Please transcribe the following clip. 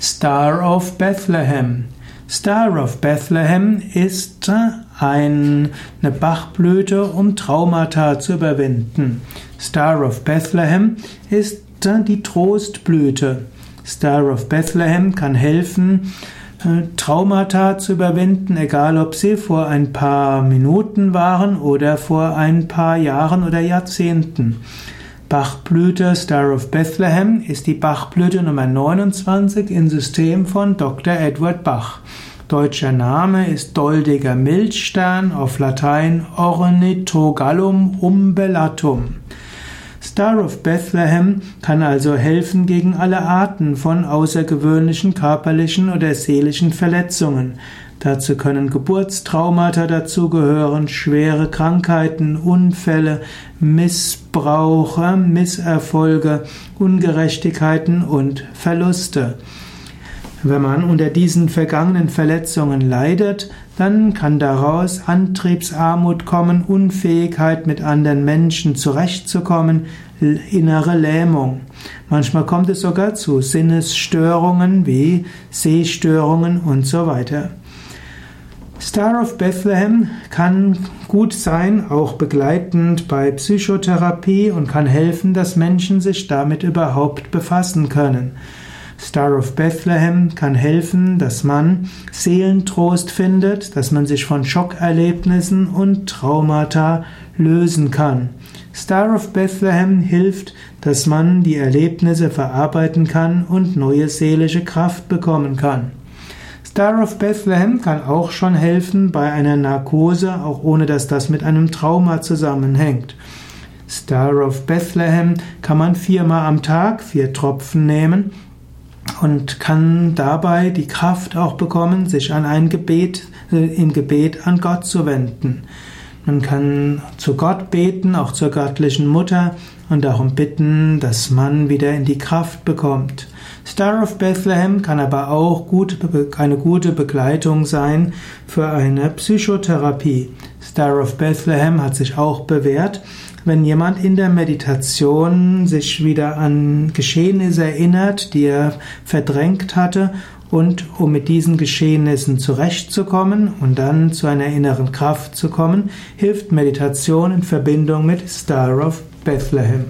Star of Bethlehem. Star of Bethlehem ist eine Bachblüte, um Traumata zu überwinden. Star of Bethlehem ist die Trostblüte. Star of Bethlehem kann helfen, äh, Traumata zu überwinden, egal ob sie vor ein paar Minuten waren oder vor ein paar Jahren oder Jahrzehnten. Bachblüte Star of Bethlehem ist die Bachblüte Nummer 29 im System von Dr. Edward Bach. Deutscher Name ist doldiger Milchstern, auf Latein Ornithogallum umbellatum. Star of Bethlehem kann also helfen gegen alle Arten von außergewöhnlichen körperlichen oder seelischen Verletzungen. Dazu können Geburtstraumata dazugehören, schwere Krankheiten, Unfälle, Missbrauche, Misserfolge, Ungerechtigkeiten und Verluste. Wenn man unter diesen vergangenen Verletzungen leidet, dann kann daraus Antriebsarmut kommen, Unfähigkeit mit anderen Menschen zurechtzukommen, innere Lähmung. Manchmal kommt es sogar zu Sinnesstörungen wie Sehstörungen und so weiter. Star of Bethlehem kann gut sein, auch begleitend bei Psychotherapie und kann helfen, dass Menschen sich damit überhaupt befassen können. Star of Bethlehem kann helfen, dass man Seelentrost findet, dass man sich von Schockerlebnissen und Traumata lösen kann. Star of Bethlehem hilft, dass man die Erlebnisse verarbeiten kann und neue seelische Kraft bekommen kann. Star of Bethlehem kann auch schon helfen bei einer Narkose, auch ohne dass das mit einem Trauma zusammenhängt. Star of Bethlehem kann man viermal am Tag vier Tropfen nehmen und kann dabei die Kraft auch bekommen, sich an ein Gebet, äh, im Gebet an Gott zu wenden. Man kann zu Gott beten, auch zur göttlichen Mutter und darum bitten, dass man wieder in die Kraft bekommt. Star of Bethlehem kann aber auch gut, eine gute Begleitung sein für eine Psychotherapie. Star of Bethlehem hat sich auch bewährt, wenn jemand in der Meditation sich wieder an Geschehnisse erinnert, die er verdrängt hatte, und um mit diesen Geschehnissen zurechtzukommen und dann zu einer inneren Kraft zu kommen, hilft Meditation in Verbindung mit Star of Bethlehem.